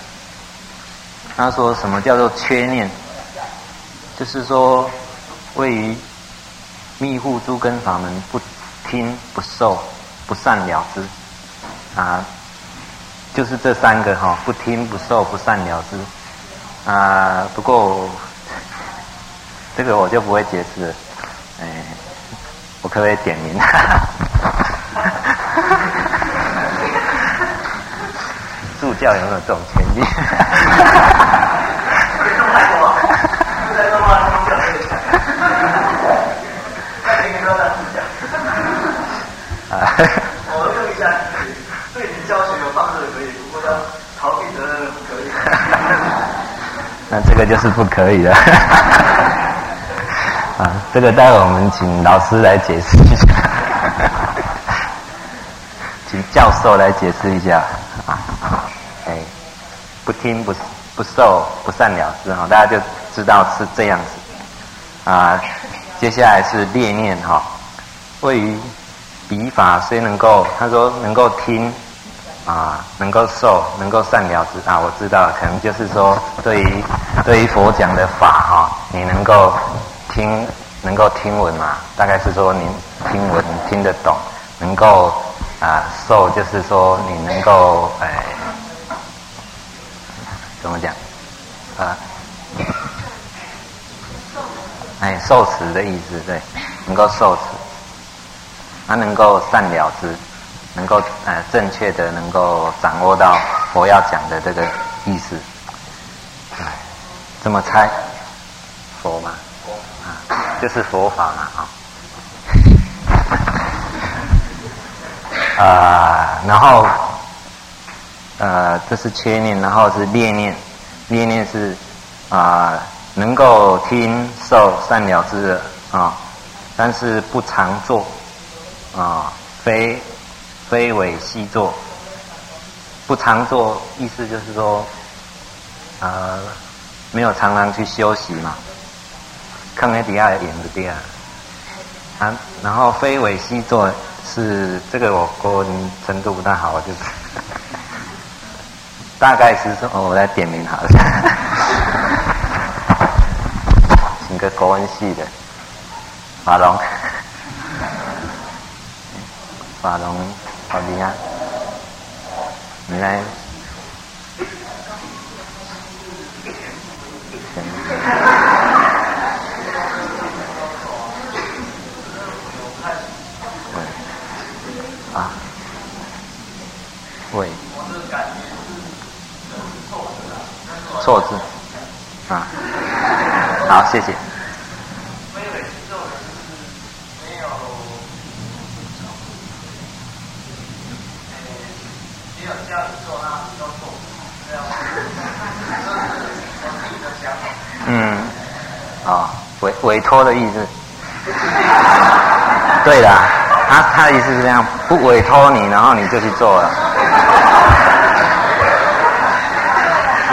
他说什么叫做缺念？就是说，位于密护诸根法门，不听不受不善了之啊，就是这三个哈，不听不受不善了之啊。不过这个我就不会解释了，哎。我可不可以点名？<laughs> 助教有没有这种权利？我用一下，对你教学有帮助可以，不过逃避责任不可以。那这个就是不可以的。啊，这个待会我们请老师来解释一下，请教授来解释一下。哎，不听不不受不善了之哈，大家就知道是这样子啊。接下来是列念哈，位于彼法虽能够，他说能够听啊，能够受，能够善了之啊。我知道，可能就是说对于对于佛讲的法哈，你能够听，能够听闻嘛，大概是说您听闻听得懂，能够啊受，就是说你能够哎。怎么讲？啊，<laughs> 哎，受持的意思，对，能够受持，他能够善了之，能够呃正确的能够掌握到佛要讲的这个意思。哎，怎么猜？佛吗，就是佛法嘛，啊、哦，<laughs> 啊，然后。呃，这是缺念，然后是劣念，劣念是啊、呃，能够听受善了之的啊、哦，但是不常做啊、哦，非非为细做，不常做，意思就是说，呃，没有常常去休息嘛，看那底下演的对啊，啊，然后非为细做是这个我国文程度不太好，就是。<laughs> 大概是说，哦，我来点名好了，<laughs> 请个国文系的，法龙，法龙，好厉害，你来，<laughs> 错字，啊，好，谢谢。没有，没有这样做啊，嗯，啊，委委托的意思，对的，他他的意思是这样，不委托你，然后你就去做了。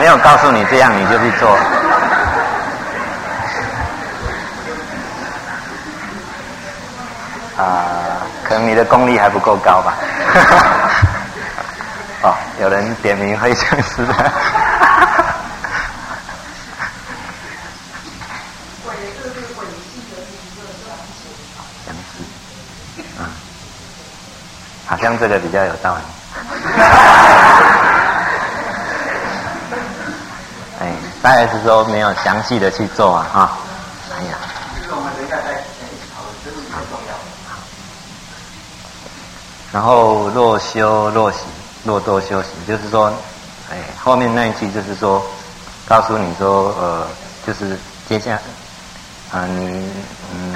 没有告诉你这样，你就去做。啊、呃，可能你的功力还不够高吧。<laughs> 哦，有人点名会相似的。<laughs> 好像这个比较有道理。大概是说没有详细的去做啊，哈，哎呀，然后若修若行，若多修行，就是说，哎，后面那一句就是说，告诉你说，呃，就是接下，啊、你嗯，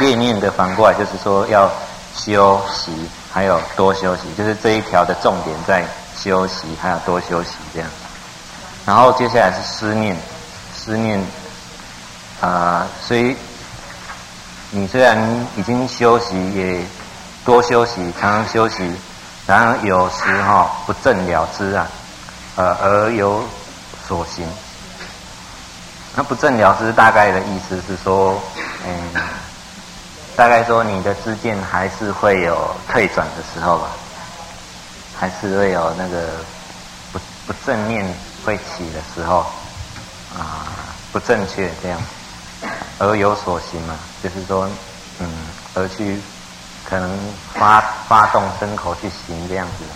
念念的反过来就是说要修习，还有多修习，就是这一条的重点在修习，还有多修习这样。然后接下来是思念，思念，啊、所以你虽然已经休息，也多休息，常常休息，然而有时哈、哦、不正了知啊，呃，而有所行。那不正了知大概的意思是说，嗯，大概说你的知见还是会有退转的时候吧，还是会有那个不不正念。会起的时候，啊，不正确这样，而有所行嘛，就是说，嗯，而去可能发发动身口去行这样子嘛，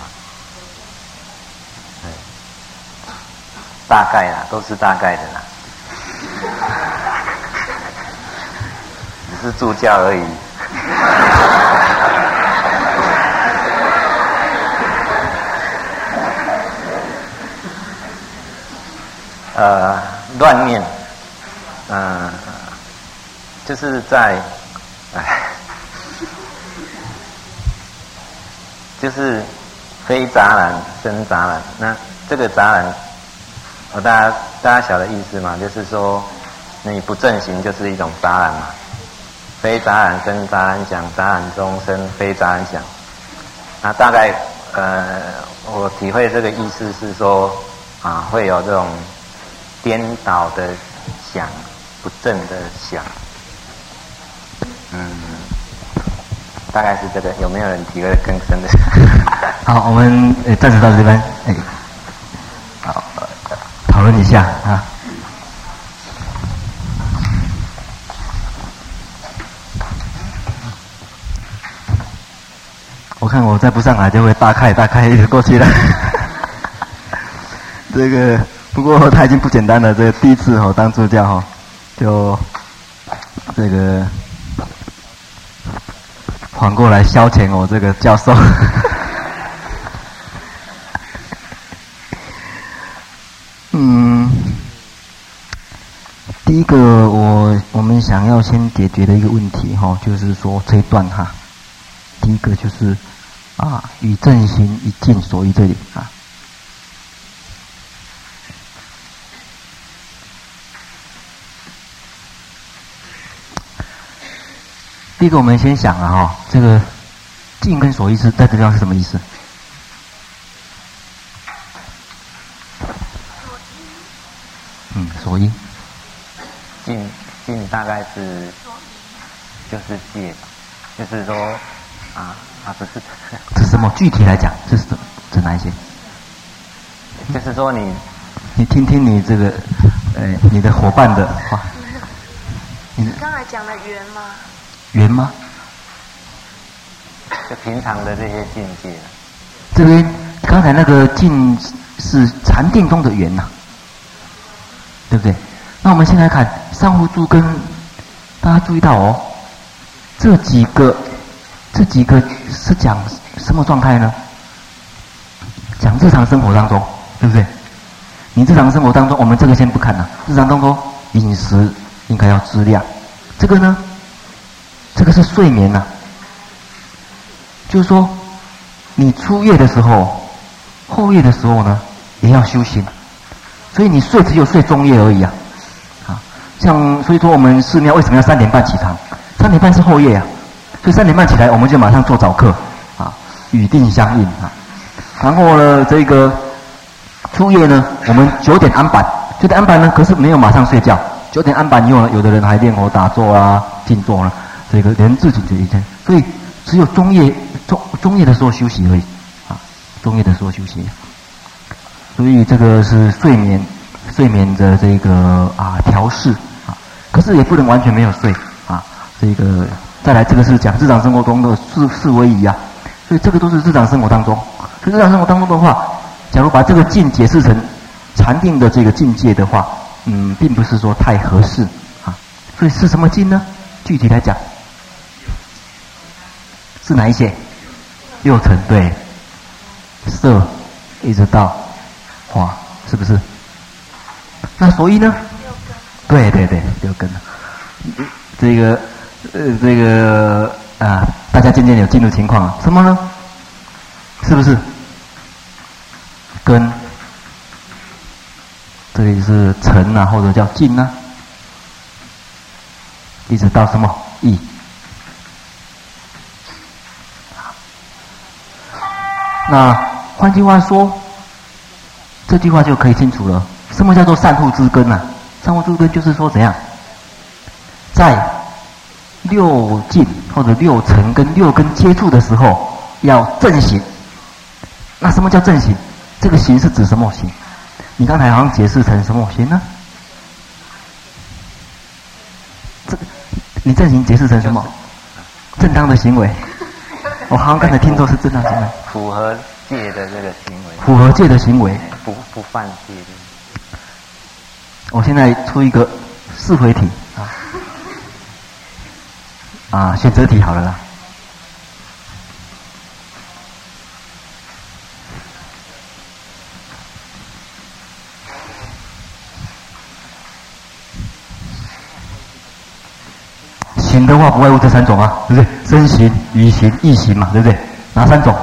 大概啦，都是大概的啦，<laughs> 只是助教而已。呃，乱念，嗯、呃，就是在，哎，<laughs> 就是非杂染生杂染。那这个杂染，我大家大家晓得意思吗？就是说，你不正行就是一种杂染嘛。非杂染生杂染想，杂染中生非杂染想。那大概，呃，我体会这个意思是说。啊，会有这种颠倒的想，不正的想。嗯，大概是这个。有没有人提个更深的？<laughs> 好，我们呃暂时到这边，哎，好，讨论一下啊。我看我再不上来就会大开大开一直过去了。<laughs> 这个不过他已经不简单了，这第一次哦当助教哈，就这个缓过来消遣我这个教授。<laughs> 嗯，第一个我我们想要先解决的一个问题哈，就是说这一段哈，第一个就是。啊，与正行一境所以这里啊。第一个，我们先想啊，哈，这个境跟所依是在这地方是什么意思？嗯，所依。境境大概是就是界，就是说。啊啊，不是，<laughs> 这是什么？具体来讲，这是指哪一些？就是说你，你听听你这个，呃，你的伙伴的话。你刚才讲的缘吗？缘吗？就平常的这些境界。这边刚才那个境是禅定中的圆呐、啊，对不对？那我们先来看上护诸根，大家注意到哦，这几个。这几个是讲什么状态呢？讲日常生活当中，对不对？你日常生活当中，我们这个先不看了。日常当中，饮食应该要质量。这个呢，这个是睡眠呐、啊。就是说，你初夜的时候，后夜的时候呢，也要修行。所以你睡只有睡中夜而已啊。啊，像所以说我们寺庙为什么要三点半起床？三点半是后夜啊。所以三点半起来，我们就马上做早课，啊，与定相应啊。然后呢，这个初夜呢，我们九点安板，九点安板呢，可是没有马上睡觉。九点安板以后呢，有的人还练火打坐啊、静坐了，这个连自己这一天。所以只有中夜中中夜的时候休息而已，啊，中夜的时候休息。所以这个是睡眠睡眠的这个啊调试啊，可是也不能完全没有睡啊，这个。再来，这个是讲日常生活中的四四威仪啊，所以这个都是日常生活当中。所以日常生活当中的话，假如把这个境解释成禅定的这个境界的话，嗯，并不是说太合适啊。所以是什么境呢？具体来讲，是哪一些？六尘对，色一直到化，是不是？那所以呢？对对对，六根。这个。呃，这个啊，大家渐渐有进入情况了，什么呢？是不是？根，这里是尘啊，或者叫净啊，一直到什么意？那换句话说，这句话就可以清楚了。什么叫做善护之根啊？善护之根就是说怎样，在。六境或者六尘跟六根接触的时候，要正行。那什么叫正行？这个行是指什么行？你刚才好像解释成什么行呢？这个你正行解释成什么？正当的行为。我好像刚才听错是正当行为。符合戒的这个行为。符合戒的行为。不不犯戒的。我现在出一个四回题啊。啊，选择题好了啦。行的话不外乎这三种啊，对不对？身行、语行、意行嘛，对不对？哪三种？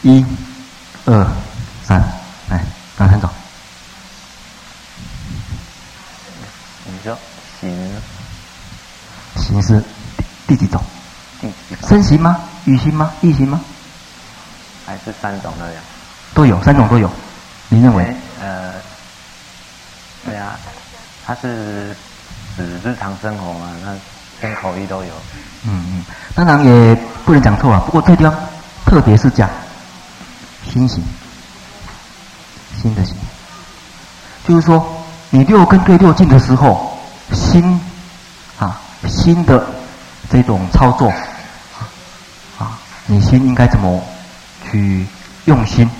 一、二、三，来，哪三种？行是第几种？第几种？身行吗？语行吗？意行吗？还是三种都有？都有，三种都有。你认为？呃，对啊，它是指日常生活嘛，那跟口译都有。嗯嗯，当然也不能讲错啊。不过这个地方特别是讲心行，心的心，就是说你六根对六境的时候，心啊心的这种操作啊，你心应该怎么去用心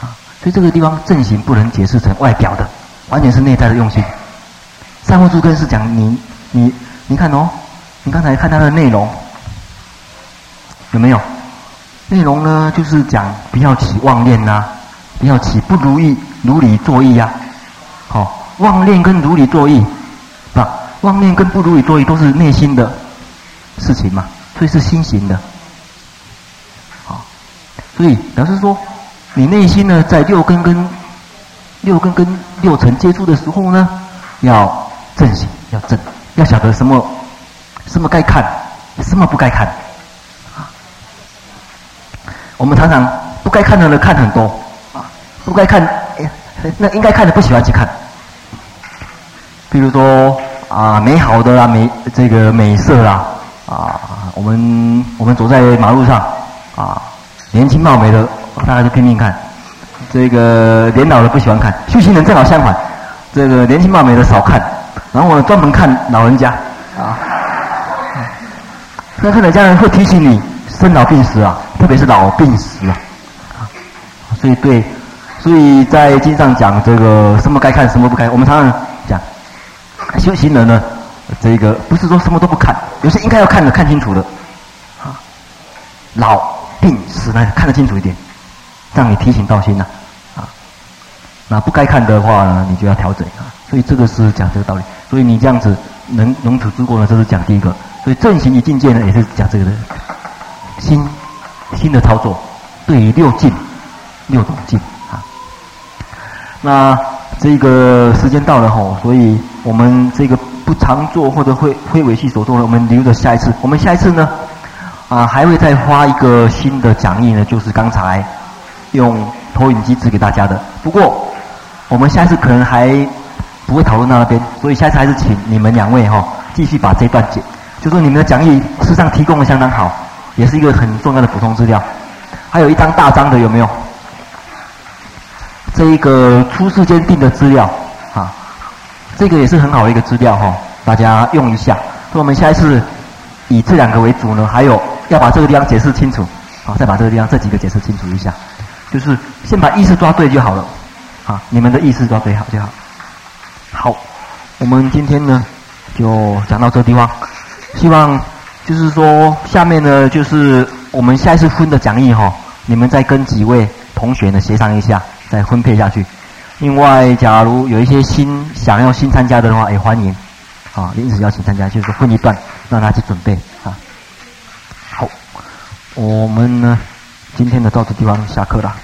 啊？所以这个地方正行不能解释成外表的，完全是内在的用心。善恶诸根是讲你你你看哦，你刚才看它的内容有没有？内容呢就是讲不要起妄念呐、啊，不要起不如意如理作意呀、啊。好、妄念跟如理作意，啊，妄念跟不如理作意都是内心的事情嘛，所以是心行的。好、所以表示说。你内心呢，在六根跟六根跟六尘接触的时候呢，要正行，要正，要晓得什么什么该看，什么不该看。我们常常不该看的人看很多，啊，不该看，哎，那应该看的不喜欢去看。比如说啊，美好的啊，美这个美色啊，啊，我们我们走在马路上，啊，年轻貌美的。大家都拼命看，这个年老的不喜欢看，修行人正好相反，这个年轻貌美的少看，然后我专门看老人家啊。那看到这样会提醒你生老病死啊，特别是老病死啊。所以对，所以在经上讲这个什么该看什么不该，我们常常讲修行人呢，这个不是说什么都不看，有些应该要看的看清楚的啊，老病死呢看得清楚一点。让你提醒到心呐，啊，那不该看的话呢，你就要调整啊。所以这个是讲这个道理。所以你这样子能能处之过呢，这是讲第一个。所以正行一境界呢，也是讲这个的心心的操作，对于六境六种境啊。那这个时间到了吼，所以我们这个不常做或者会会尾戏所做的，我们留着下一次。我们下一次呢，啊，还会再发一个新的讲义呢，就是刚才。用投影机指给大家的。不过，我们下一次可能还不会讨论到那边，所以下次还是请你们两位哈、哦，继续把这段解。就说你们的讲义事实上提供的相当好，也是一个很重要的补充资料。还有一张大张的有没有？这一个出世间定的资料啊，这个也是很好的一个资料哈、哦，大家用一下。所以我们下一次以这两个为主呢，还有要把这个地方解释清楚，好，再把这个地方这几个解释清楚一下。就是先把意思抓对就好了，啊，你们的意思抓对好就好。好，我们今天呢就讲到这地方，希望就是说下面呢就是我们下一次分的讲义哈，你们再跟几位同学呢协商一下，再分配下去。另外，假如有一些新想要新参加的话，也欢迎啊，临时邀请参加，就是分一段让他去准备啊。好，我们呢。今天的到这地方下课了。